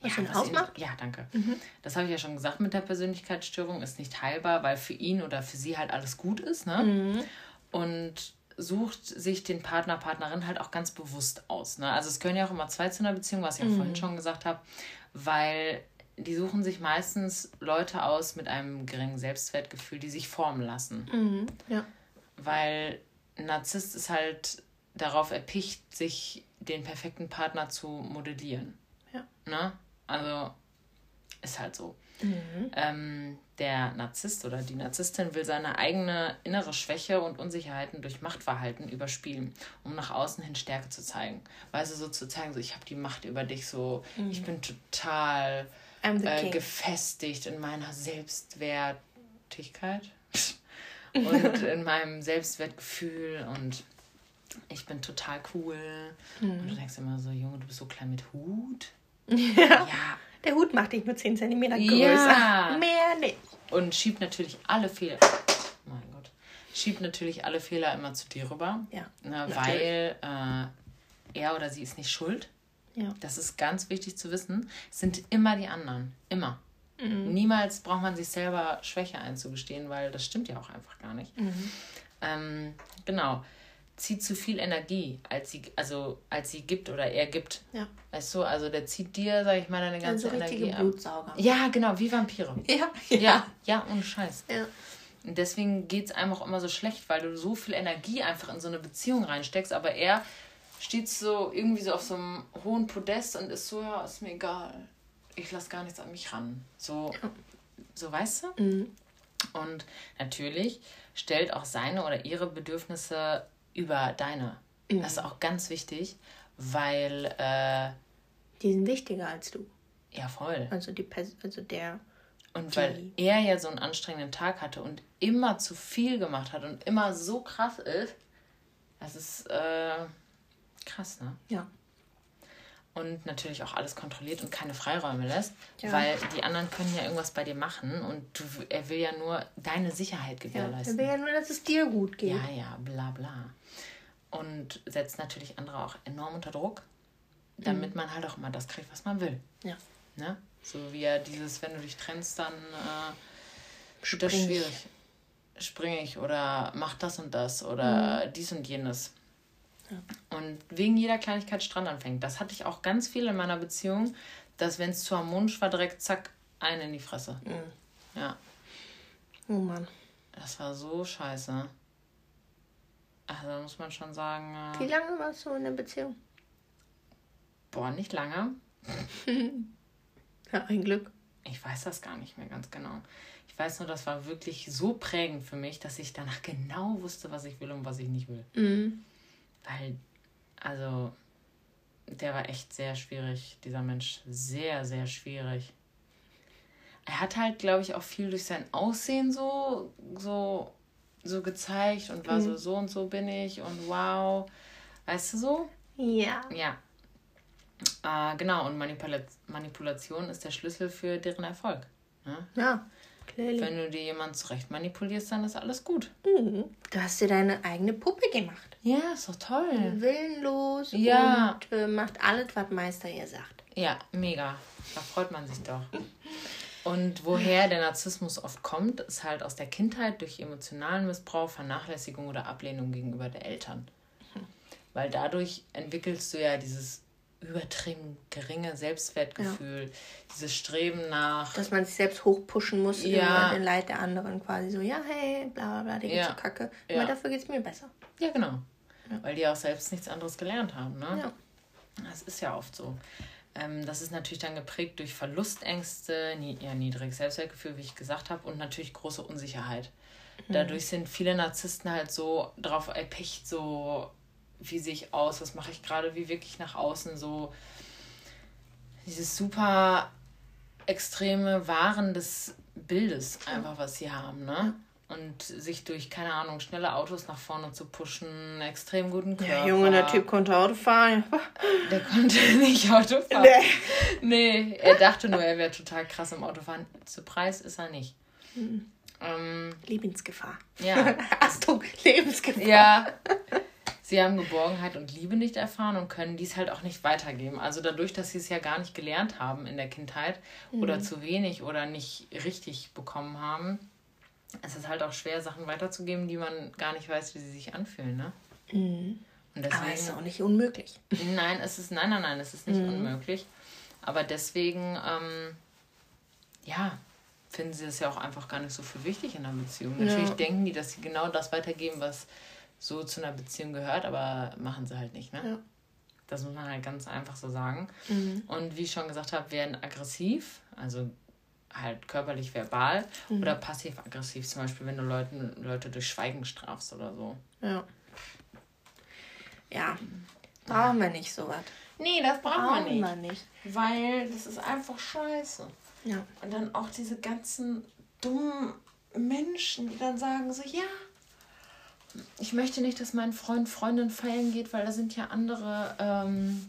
was ja, was ausmacht? ja, danke. Mhm. Das habe ich ja schon gesagt mit der Persönlichkeitsstörung, ist nicht heilbar, weil für ihn oder für sie halt alles gut ist. Ne? Mhm. Und sucht sich den Partner, Partnerin halt auch ganz bewusst aus. Ne? Also es können ja auch immer zwei zu einer Beziehung, was ich ja mhm. vorhin schon gesagt habe, weil die suchen sich meistens Leute aus mit einem geringen Selbstwertgefühl, die sich formen lassen. Mhm. Ja. Weil ein Narzisst ist halt darauf erpicht, sich den perfekten Partner zu modellieren. Ja. Ne? Also ist halt so. Mhm. Ähm, der Narzisst oder die Narzisstin will seine eigene innere Schwäche und Unsicherheiten durch Machtverhalten überspielen, um nach außen hin Stärke zu zeigen. Weil sie so zu zeigen, so ich habe die Macht über dich, so mhm. ich bin total äh, gefestigt in meiner Selbstwertigkeit und in meinem Selbstwertgefühl und ich bin total cool. Mhm. Und du denkst immer so, Junge, du bist so klein mit Hut. Ja. ja. Der Hut macht dich nur 10 cm größer. Ja. Mehr nicht. Und schiebt natürlich alle Fehler. Mein Gott. Schiebt natürlich alle Fehler immer zu dir rüber. Ja. Ne, weil äh, er oder sie ist nicht schuld. Ja. Das ist ganz wichtig zu wissen. Es sind immer die anderen. Immer. Mhm. Niemals braucht man sich selber Schwäche einzugestehen, weil das stimmt ja auch einfach gar nicht. Mhm. Ähm, genau. Zieht zu viel Energie, als sie, also als sie gibt oder er gibt. Ja. Weißt du, also der zieht dir, sag ich mal, deine ganze also Energie ab. Blutsauger. Ja, genau, wie Vampire. Ja, ja. Ja, ja ohne Scheiß. Ja. Und deswegen geht es einem auch immer so schlecht, weil du so viel Energie einfach in so eine Beziehung reinsteckst, aber er steht so irgendwie so auf so einem hohen Podest und ist so, ja, ist mir egal. Ich lasse gar nichts an mich ran. So, so weißt du? Mhm. Und natürlich stellt auch seine oder ihre Bedürfnisse über deine. Mhm. Das ist auch ganz wichtig, weil. Äh, die sind wichtiger als du. Ja, voll. Also, die Pers also der. Und die. weil er ja so einen anstrengenden Tag hatte und immer zu viel gemacht hat und immer so krass ist, das ist äh, krass, ne? Ja und natürlich auch alles kontrolliert und keine Freiräume lässt, ja. weil die anderen können ja irgendwas bei dir machen und du, er will ja nur deine Sicherheit gewährleisten. Ja, er will ja nur, dass es dir gut geht. Ja, ja, bla bla. Und setzt natürlich andere auch enorm unter Druck, damit mhm. man halt auch immer das kriegt, was man will. Ja. Ne? So wie ja dieses, wenn du dich trennst, dann äh, Spring das schwierig. Springe ich oder mach das und das oder mhm. dies und jenes. Und wegen jeder Kleinigkeit Strand anfängt. Das hatte ich auch ganz viel in meiner Beziehung, dass wenn es zu harmonisch war, direkt zack, eine in die Fresse. Mhm. Ja. Oh Mann. Das war so scheiße. Also muss man schon sagen. Äh, Wie lange warst du in der Beziehung? Boah, nicht lange. ja, ein Glück. Ich weiß das gar nicht mehr ganz genau. Ich weiß nur, das war wirklich so prägend für mich, dass ich danach genau wusste, was ich will und was ich nicht will. Mhm. Weil, also, der war echt sehr schwierig, dieser Mensch. Sehr, sehr schwierig. Er hat halt, glaube ich, auch viel durch sein Aussehen so, so, so gezeigt und war mhm. so, so und so bin ich und wow. Weißt du so? Ja. Ja. Äh, genau, und Manipula Manipulation ist der Schlüssel für deren Erfolg. Ne? Ja. Clearly. Wenn du dir jemanden zurecht manipulierst, dann ist alles gut. Mhm. Du hast dir deine eigene Puppe gemacht. Ja, ist doch toll. Willenlos ja. und äh, macht alles, was Meister ihr sagt. Ja, mega. Da freut man sich doch. Und woher der Narzissmus oft kommt, ist halt aus der Kindheit durch emotionalen Missbrauch, Vernachlässigung oder Ablehnung gegenüber der Eltern. Weil dadurch entwickelst du ja dieses übertrieben geringe Selbstwertgefühl, ja. dieses Streben nach. Dass man sich selbst hochpushen muss ja. über den Leid der anderen quasi so, ja, hey, bla bla bla, dir geht's ja. so kacke. Ja. Aber dafür geht's mir besser. Ja, genau. Ja. Weil die auch selbst nichts anderes gelernt haben, ne? Ja. Das ist ja oft so. Ähm, das ist natürlich dann geprägt durch Verlustängste, nie, ja, niedriges Selbstwertgefühl, wie ich gesagt habe, und natürlich große Unsicherheit. Mhm. Dadurch sind viele Narzissten halt so drauf erpicht, so wie sehe ich aus, was mache ich gerade, wie wirklich nach außen so dieses super extreme Wahren des Bildes einfach, was sie haben, ne? Und sich durch, keine Ahnung, schnelle Autos nach vorne zu pushen, extrem guten Körper. Ja, Junge, der Typ konnte Auto fahren. Der konnte nicht Auto fahren. Nee. nee, er dachte nur, er wäre total krass im Autofahren. Zu Preis ist er nicht. Mhm. Ähm, Lebensgefahr. Ja. Achtung, Lebensgefahr. Ja. Sie haben Geborgenheit und Liebe nicht erfahren und können dies halt auch nicht weitergeben. Also dadurch, dass sie es ja gar nicht gelernt haben in der Kindheit mhm. oder zu wenig oder nicht richtig bekommen haben, ist es halt auch schwer, Sachen weiterzugeben, die man gar nicht weiß, wie sie sich anfühlen. Ne? Mhm. Und deswegen, Aber es ist auch nicht unmöglich. Nein, es ist, nein, nein, nein, es ist nicht mhm. unmöglich. Aber deswegen, ähm, ja, finden sie es ja auch einfach gar nicht so für wichtig in einer Beziehung. Natürlich ja. denken die, dass sie genau das weitergeben, was so zu einer Beziehung gehört, aber machen sie halt nicht, ne? Ja. Das muss man halt ganz einfach so sagen. Mhm. Und wie ich schon gesagt habe, werden aggressiv, also halt körperlich verbal mhm. oder passiv-aggressiv, zum Beispiel, wenn du Leuten, Leute durch Schweigen strafst oder so. Ja. Ja. Brauchen wir nicht sowas. Nee, das brauchen, brauchen wir, nicht, wir nicht. Weil das ist einfach scheiße. Ja. Und dann auch diese ganzen dummen Menschen, die dann sagen so, ja, ich möchte nicht, dass mein Freund Freundin feiern geht, weil da sind ja andere ähm,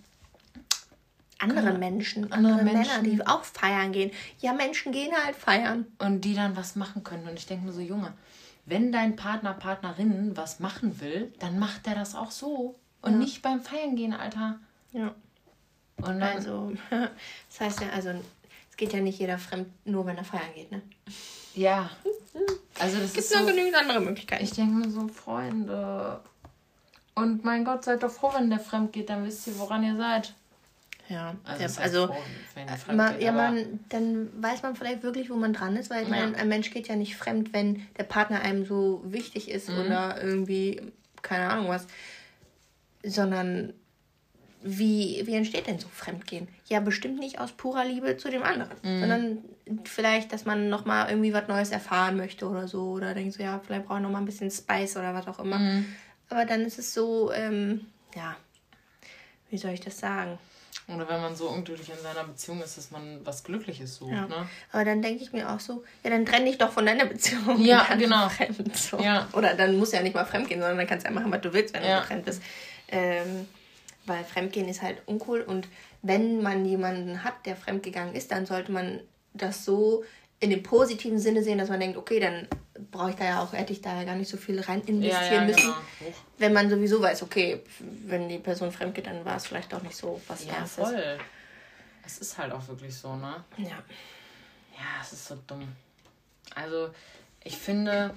andere Menschen, andere, andere Menschen. Männer, die auch feiern gehen. Ja, Menschen gehen halt feiern. Und die dann was machen können. Und ich denke mir so, Junge, wenn dein Partner, Partnerin was machen will, dann macht der das auch so. Und ja. nicht beim Feiern gehen, Alter. Ja. Und dann, also, das heißt ja, also Es geht ja nicht jeder fremd, nur wenn er feiern geht, ne? Ja. Also das Gibt noch so, genügend andere Möglichkeiten. Ich denke mir so, Freunde. Und mein Gott, seid doch froh, wenn der fremd geht, dann wisst ihr, woran ihr seid. Ja, also, also froh, man, geht, ja, man, dann weiß man vielleicht wirklich, wo man dran ist, weil ja. man, ein Mensch geht ja nicht fremd, wenn der Partner einem so wichtig ist mhm. oder irgendwie, keine Ahnung was, sondern wie, wie entsteht denn so Fremdgehen? Ja, bestimmt nicht aus purer Liebe zu dem anderen, mhm. sondern vielleicht, dass man nochmal irgendwie was Neues erfahren möchte oder so. Oder denkt so, ja, vielleicht brauche ich nochmal ein bisschen Spice oder was auch immer. Mhm. Aber dann ist es so, ähm, ja, wie soll ich das sagen? Oder wenn man so unglücklich in seiner Beziehung ist, dass man was Glückliches sucht. Ja. Ne? Aber dann denke ich mir auch so, ja, dann trenn dich doch von deiner Beziehung. Ja, genau. Fremd, so. ja. Oder dann muss ja nicht mal fremd gehen, sondern dann kannst du ja machen, was du willst, wenn ja. du getrennt bist. Ähm, weil Fremdgehen ist halt uncool und wenn man jemanden hat, der fremdgegangen ist, dann sollte man das so in dem positiven Sinne sehen, dass man denkt, okay, dann brauche ich da ja auch, hätte ich da ja gar nicht so viel rein investieren ja, ja, müssen. Genau. Wenn man sowieso weiß, okay, wenn die Person fremd geht, dann war es vielleicht auch nicht so, was ja, da voll. Es ist halt auch wirklich so, ne? Ja. Ja, es ist so dumm. Also, ich finde,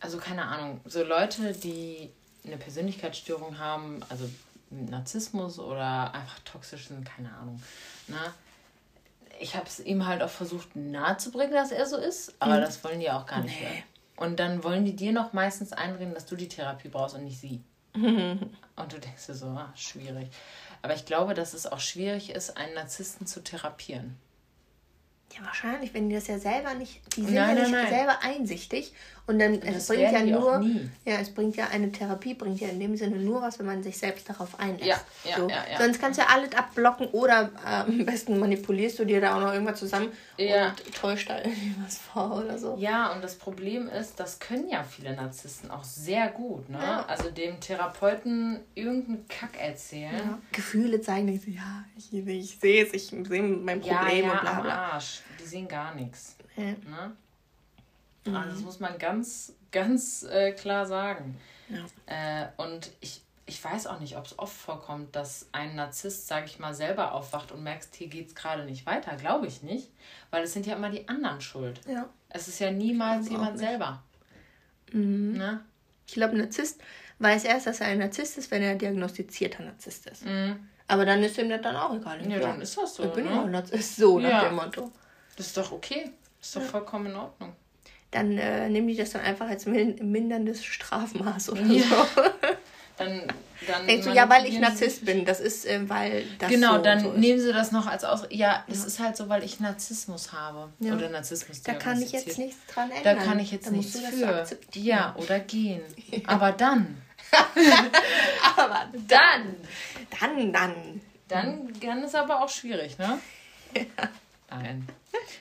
also keine Ahnung, so Leute, die eine Persönlichkeitsstörung haben, also Narzissmus oder einfach toxisch sind, keine Ahnung. Ne? Ich habe es ihm halt auch versucht nahezubringen, dass er so ist, aber mhm. das wollen die auch gar nicht. Nee. Und dann wollen die dir noch meistens einreden, dass du die Therapie brauchst und nicht sie. und du denkst dir so, ah, schwierig. Aber ich glaube, dass es auch schwierig ist, einen Narzissten zu therapieren. Ja, wahrscheinlich, wenn die das ja selber nicht, die sind nein, ja nicht nein, selber einsichtig und dann und es bringt ja nur, ja, es bringt ja eine Therapie, bringt ja in dem Sinne nur was, wenn man sich selbst darauf einlässt. Ja, ja, so. ja, ja. Sonst kannst du ja alles abblocken oder äh, am besten manipulierst du dir da auch noch irgendwas zusammen ja. und täuscht da irgendwas vor oder so. Ja, und das Problem ist, das können ja viele Narzissten auch sehr gut, ne? Ja. Also dem Therapeuten irgendeinen Kack erzählen. Ja. Gefühle zeigen, denken sie, ja, ich, ich sehe es, ich sehe mein Problem und bla bla. Arsch. Die sehen gar nichts. Ne? Mhm. Also das muss man ganz, ganz äh, klar sagen. Ja. Äh, und ich, ich weiß auch nicht, ob es oft vorkommt, dass ein Narzisst, sage ich mal, selber aufwacht und merkst, hier geht es gerade nicht weiter. Glaube ich nicht. Weil es sind ja immer die anderen schuld. Ja. Es ist ja niemals jemand selber. Mhm. Ne? Ich glaube, ein Narzisst weiß erst, dass er ein Narzisst ist, wenn er diagnostizierter Narzisst ist. Mhm. Aber dann ist ihm das dann auch egal. Ja, dann ist das so. Ich bin ne? auch Narzisst, so nach ja. dem Motto. Das ist doch okay. Das ist doch ja. vollkommen in Ordnung dann äh, nehmen die das dann einfach als minderndes Strafmaß oder ja. so. Dann, dann Denkst du, ja, weil ich Narzisst bin, das ist, äh, weil das Genau, so dann so nehmen sie das noch als Aus... Ja, das ja. ist halt so, weil ich Narzissmus habe. Ja. Oder Narzissmus Da kann ich jetzt nichts dran ändern. Da kann ich jetzt da nichts für. Ja, oder gehen. Aber dann... aber dann... Dann, dann. Dann, dann ist aber auch schwierig, ne? Ja. Nein.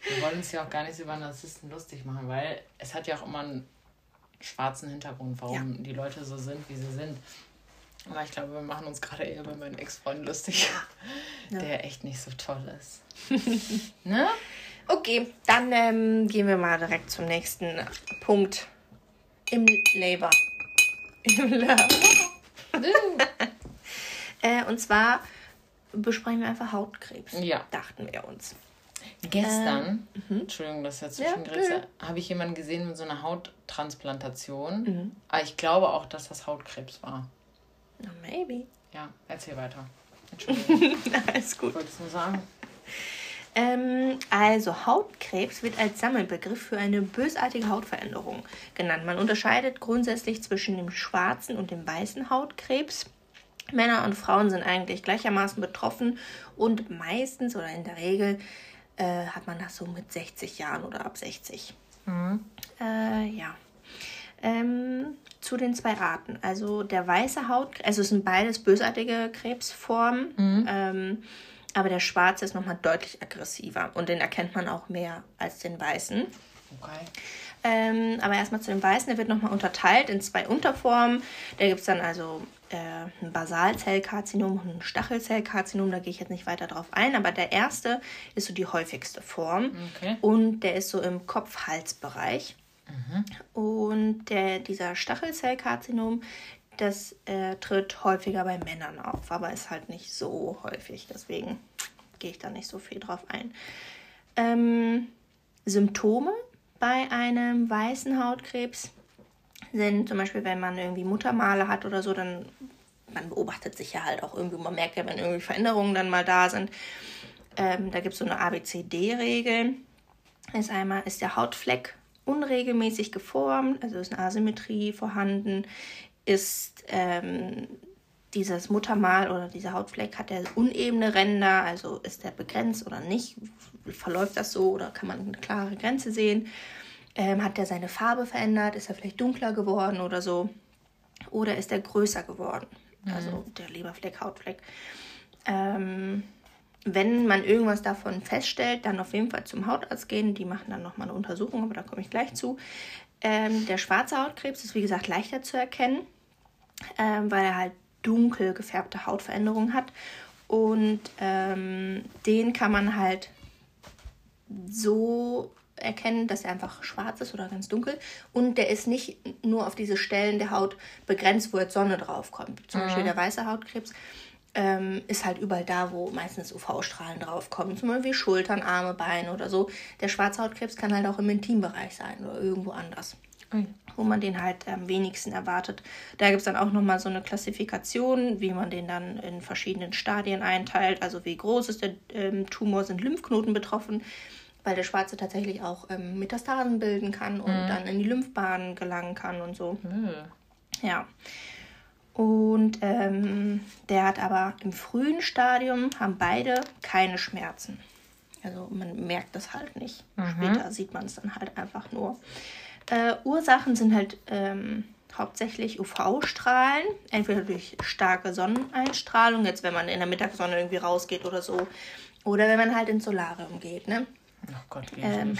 Wir wollen uns ja auch gar nicht über Narzissten lustig machen, weil es hat ja auch immer einen schwarzen Hintergrund, warum ja. die Leute so sind, wie sie sind. Aber ich glaube, wir machen uns gerade eher über meinen Ex-Freund lustig, ja. der echt nicht so toll ist. ne? Okay, dann ähm, gehen wir mal direkt zum nächsten Punkt. Im Labor. Im Labor. äh, und zwar besprechen wir einfach Hautkrebs. Ja. Dachten wir uns. Gestern, ähm, Entschuldigung, das ist jetzt zwischengrenze, ja, habe ich jemanden gesehen mit so einer Hauttransplantation. Mhm. Aber ich glaube auch, dass das Hautkrebs war. No, maybe. Ja, erzähl weiter. Entschuldigung. Alles gut. Wolltest du sagen? Ähm, also Hautkrebs wird als Sammelbegriff für eine bösartige Hautveränderung genannt. Man unterscheidet grundsätzlich zwischen dem schwarzen und dem weißen Hautkrebs. Männer und Frauen sind eigentlich gleichermaßen betroffen und meistens oder in der Regel äh, hat man das so mit 60 Jahren oder ab 60. Mhm. Äh, ja. Ähm, zu den zwei Arten. Also der weiße Haut, also es sind beides bösartige Krebsformen, mhm. ähm, aber der schwarze ist nochmal deutlich aggressiver und den erkennt man auch mehr als den weißen. Okay. Ähm, aber erstmal zu dem weißen, der wird nochmal unterteilt in zwei Unterformen. Da gibt es dann also ein Basalzellkarzinom und ein Stachelzellkarzinom. Da gehe ich jetzt nicht weiter drauf ein, aber der erste ist so die häufigste Form okay. und der ist so im Kopf-Hals-Bereich. Mhm. Und der, dieser Stachelzellkarzinom, das äh, tritt häufiger bei Männern auf, aber ist halt nicht so häufig. Deswegen gehe ich da nicht so viel drauf ein. Ähm, Symptome bei einem weißen Hautkrebs sind zum Beispiel, wenn man irgendwie Muttermale hat oder so, dann man beobachtet sich ja halt auch irgendwie, man merkt ja, wenn irgendwie Veränderungen dann mal da sind. Ähm, da gibt es so eine ABCD-Regel. Ist einmal ist der Hautfleck unregelmäßig geformt, also ist eine Asymmetrie vorhanden, ist ähm, dieses Muttermal oder dieser Hautfleck, hat der unebene Ränder, also ist der begrenzt oder nicht, verläuft das so oder kann man eine klare Grenze sehen, ähm, hat der seine Farbe verändert, ist er vielleicht dunkler geworden oder so, oder ist er größer geworden, also mhm. also der Leberfleck, Hautfleck. Ähm, wenn man irgendwas davon feststellt, dann auf jeden Fall zum Hautarzt gehen. Die machen dann nochmal eine Untersuchung, aber da komme ich gleich zu. Ähm, der schwarze Hautkrebs ist wie gesagt leichter zu erkennen, ähm, weil er halt dunkel gefärbte Hautveränderungen hat. Und ähm, den kann man halt so erkennen, dass er einfach schwarz ist oder ganz dunkel. Und der ist nicht nur auf diese Stellen der Haut begrenzt, wo jetzt Sonne draufkommt. Zum mhm. Beispiel der weiße Hautkrebs ähm, ist halt überall da, wo meistens UV-Strahlen draufkommen. Zum Beispiel Schultern, Arme, Beine oder so. Der Schwarzhautkrebs kann halt auch im Intimbereich sein oder irgendwo anders. Mhm. Wo man den halt am wenigsten erwartet. Da gibt es dann auch nochmal so eine Klassifikation, wie man den dann in verschiedenen Stadien einteilt. Also wie groß ist der ähm, Tumor, sind Lymphknoten betroffen, weil der Schwarze tatsächlich auch ähm, Metastasen bilden kann und mhm. dann in die Lymphbahnen gelangen kann und so. Mhm. Ja. Und ähm, der hat aber im frühen Stadium haben beide keine Schmerzen. Also man merkt das halt nicht. Mhm. Später sieht man es dann halt einfach nur. Äh, Ursachen sind halt ähm, hauptsächlich UV-Strahlen, entweder durch starke Sonneneinstrahlung, jetzt wenn man in der Mittagssonne irgendwie rausgeht oder so, oder wenn man halt ins Solarium geht, ne? Oh Gott, geht ähm,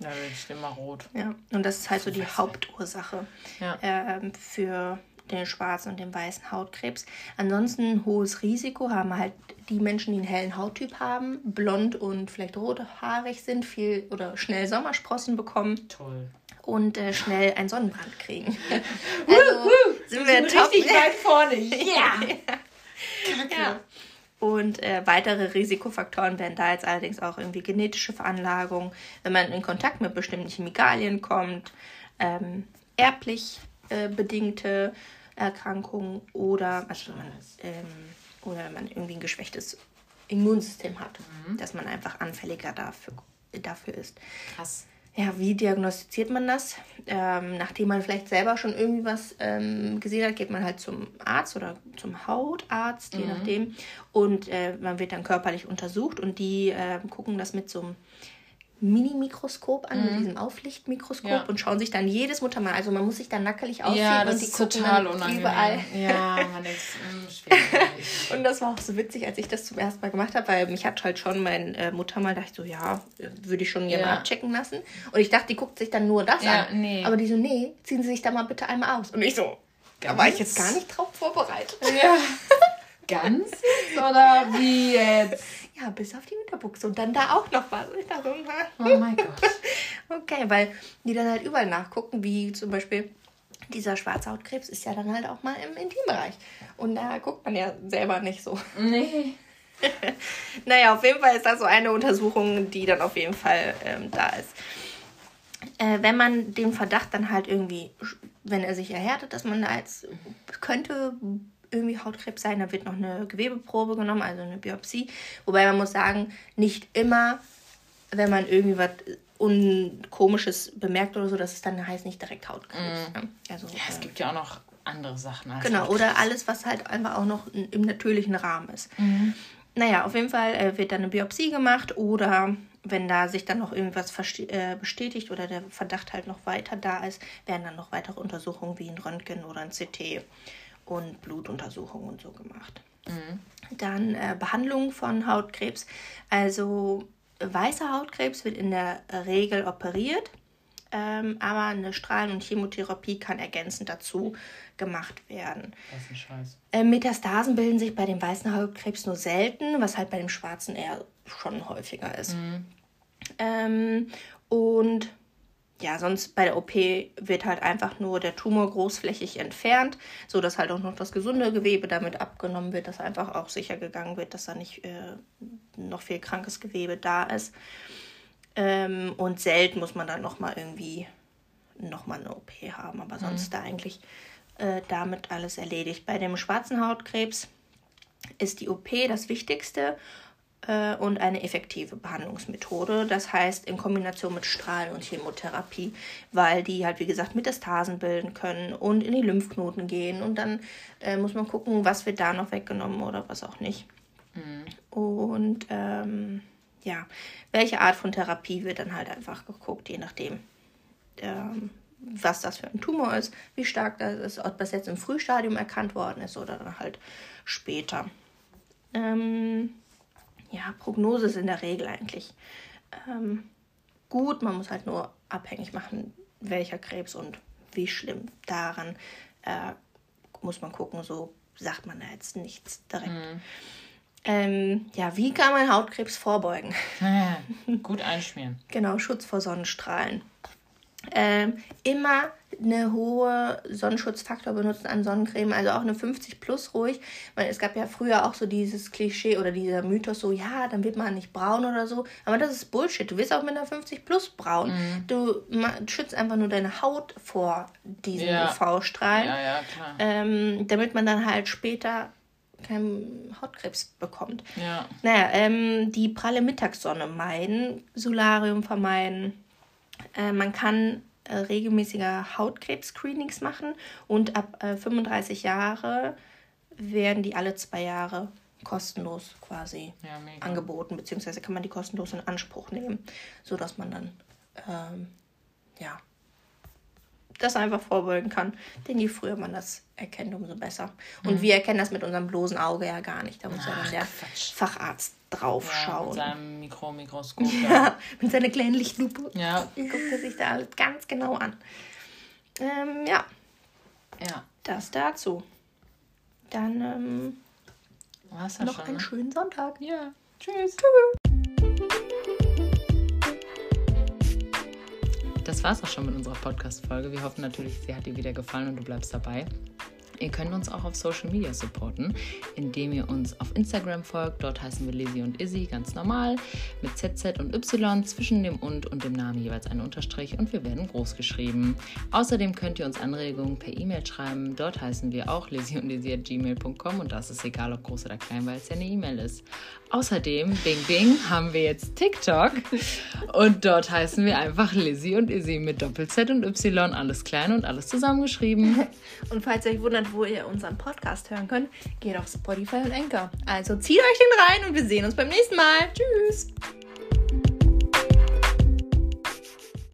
Da werde ich immer rot. Ja, und das ist halt so die Hauptursache ja. ähm, für den schwarzen und den weißen Hautkrebs. Ansonsten hohes Risiko haben halt die Menschen, die einen hellen Hauttyp haben, blond und vielleicht rothaarig sind, viel oder schnell Sommersprossen bekommen. Toll. Und äh, schnell einen Sonnenbrand kriegen. also sind wir, sind top. richtig weit vorne. Ja. ja. Und äh, weitere Risikofaktoren wären da jetzt allerdings auch irgendwie genetische Veranlagung, wenn man in Kontakt mit bestimmten Chemikalien kommt, ähm, erblich äh, bedingte Erkrankungen oder, also man, ähm, oder wenn man irgendwie ein geschwächtes Immunsystem hat, mhm. dass man einfach anfälliger dafür, dafür ist. Krass. Ja, wie diagnostiziert man das? Ähm, nachdem man vielleicht selber schon irgendwie was ähm, gesehen hat, geht man halt zum Arzt oder zum Hautarzt, je mhm. nachdem. Und äh, man wird dann körperlich untersucht und die äh, gucken das mit so einem Mini-Mikroskop an, mhm. mit diesem Auflichtmikroskop ja. und schauen sich dann jedes Muttermal, also man muss sich dann nackelig ausziehen ja, und die gucken total unangenehm. überall. Ja, man ist mm, Und das war auch so witzig, als ich das zum ersten Mal gemacht habe, weil mich hat halt schon mein äh, Muttermal, dachte ich so, ja, würde ich schon jemand ja. abchecken lassen. Und ich dachte, die guckt sich dann nur das ja, an. Nee. Aber die so, nee, ziehen Sie sich da mal bitte einmal aus. Und ich so, da war ich jetzt gar nicht drauf vorbereitet. Ja. Ganz? Oder wie jetzt? Ja, bis auf die Unterbuchse und dann da auch noch was. Ich dachte, oh mein Gott. okay, weil die dann halt überall nachgucken, wie zum Beispiel dieser Schwarzhautkrebs ist ja dann halt auch mal im Intimbereich. Und da guckt man ja selber nicht so. Nee. naja, auf jeden Fall ist das so eine Untersuchung, die dann auf jeden Fall ähm, da ist. Äh, wenn man den Verdacht dann halt irgendwie, wenn er sich erhärtet, dass man da jetzt könnte irgendwie Hautkrebs sein. Da wird noch eine Gewebeprobe genommen, also eine Biopsie. Wobei man muss sagen, nicht immer, wenn man irgendwie was Unkomisches bemerkt oder so, dass es dann heißt nicht direkt Hautkrebs. Mm. Ne? Also, ja, es äh, gibt ja auch noch andere Sachen. Als genau, Hautkrebs. oder alles, was halt einfach auch noch im natürlichen Rahmen ist. Mhm. Naja, auf jeden Fall äh, wird dann eine Biopsie gemacht oder wenn da sich dann noch irgendwas äh, bestätigt oder der Verdacht halt noch weiter da ist, werden dann noch weitere Untersuchungen wie ein Röntgen oder ein CT und Blutuntersuchungen und so gemacht. Mhm. Dann äh, Behandlung von Hautkrebs. Also weißer Hautkrebs wird in der Regel operiert, ähm, aber eine Strahlen- und Chemotherapie kann ergänzend dazu gemacht werden. Das ist ein Scheiß. Äh, Metastasen bilden sich bei dem weißen Hautkrebs nur selten, was halt bei dem schwarzen eher schon häufiger ist. Mhm. Ähm, und ja, sonst bei der OP wird halt einfach nur der Tumor großflächig entfernt, so dass halt auch noch das gesunde Gewebe damit abgenommen wird, dass einfach auch sicher gegangen wird, dass da nicht äh, noch viel krankes Gewebe da ist. Ähm, und selten muss man dann nochmal irgendwie nochmal eine OP haben, aber sonst mhm. da eigentlich äh, damit alles erledigt. Bei dem schwarzen Hautkrebs ist die OP das Wichtigste äh, und eine effektive Behandlungsmethode. Das heißt in Kombination mit Strahlen und Chemotherapie, weil die halt wie gesagt Metastasen bilden können und in die Lymphknoten gehen und dann äh, muss man gucken, was wird da noch weggenommen oder was auch nicht. Mhm. Und ähm, ja, welche Art von Therapie wird dann halt einfach geguckt, je nachdem. Ähm, was das für ein Tumor ist, wie stark das ist, ob das jetzt im Frühstadium erkannt worden ist oder dann halt später. Ähm, ja, Prognose ist in der Regel eigentlich ähm, gut. Man muss halt nur abhängig machen, welcher Krebs und wie schlimm. Daran äh, muss man gucken, so sagt man da jetzt nichts direkt. Mhm. Ähm, ja, wie kann man Hautkrebs vorbeugen? Ja, gut einschmieren. genau, Schutz vor Sonnenstrahlen ähm, immer eine hohe Sonnenschutzfaktor benutzen an Sonnencreme, also auch eine 50 plus ruhig, weil es gab ja früher auch so dieses Klischee oder dieser Mythos so, ja, dann wird man nicht braun oder so, aber das ist Bullshit, du wirst auch mit einer 50 plus braun, mhm. du schützt einfach nur deine Haut vor diesen ja. UV-Strahlen, ja, ja, ähm, damit man dann halt später keinen Hautkrebs bekommt. Ja. Naja, ähm, die pralle Mittagssonne meiden, Solarium vermeiden, äh, man kann äh, regelmäßiger Hautkrebs-Screenings machen und ab äh, 35 Jahre werden die alle zwei Jahre kostenlos quasi ja, angeboten, beziehungsweise kann man die kostenlos in Anspruch nehmen, sodass man dann ähm, ja das einfach vorbeugen kann. Denn je früher man das erkennt, umso besser. Und mhm. wir erkennen das mit unserem bloßen Auge ja gar nicht. Da muss Ach, ja dann der Quatsch. Facharzt drauf ja, schauen. Mit seinem Mikromikroskop. Ja, mit seiner kleinen Lichtlupe. Ja. Guckt er sich da alles ganz genau an. Ähm, ja. Ja. Das dazu. Dann ähm, noch schon, einen ne? schönen Sonntag. Ja. Tschüss. Tschüss. Das war's auch schon mit unserer Podcast-Folge. Wir hoffen natürlich, sie hat dir wieder gefallen und du bleibst dabei. Ihr könnt uns auch auf Social Media supporten, indem ihr uns auf Instagram folgt. Dort heißen wir Lizzie und Izzy ganz normal mit ZZ und Y zwischen dem und und dem Namen jeweils ein Unterstrich und wir werden groß geschrieben. Außerdem könnt ihr uns Anregungen per E-Mail schreiben. Dort heißen wir auch Lizzie und Izzy at gmail.com und das ist egal, ob groß oder klein, weil es ja eine E-Mail ist. Außerdem, Bing Bing, haben wir jetzt TikTok und dort heißen wir einfach Lizzie und Izzy mit Doppel-Z und Y, alles klein und alles zusammengeschrieben. Und falls ihr euch wundert, wo ihr unseren Podcast hören könnt, geht auf Spotify und Anchor. Also zieht euch den rein und wir sehen uns beim nächsten Mal. Tschüss!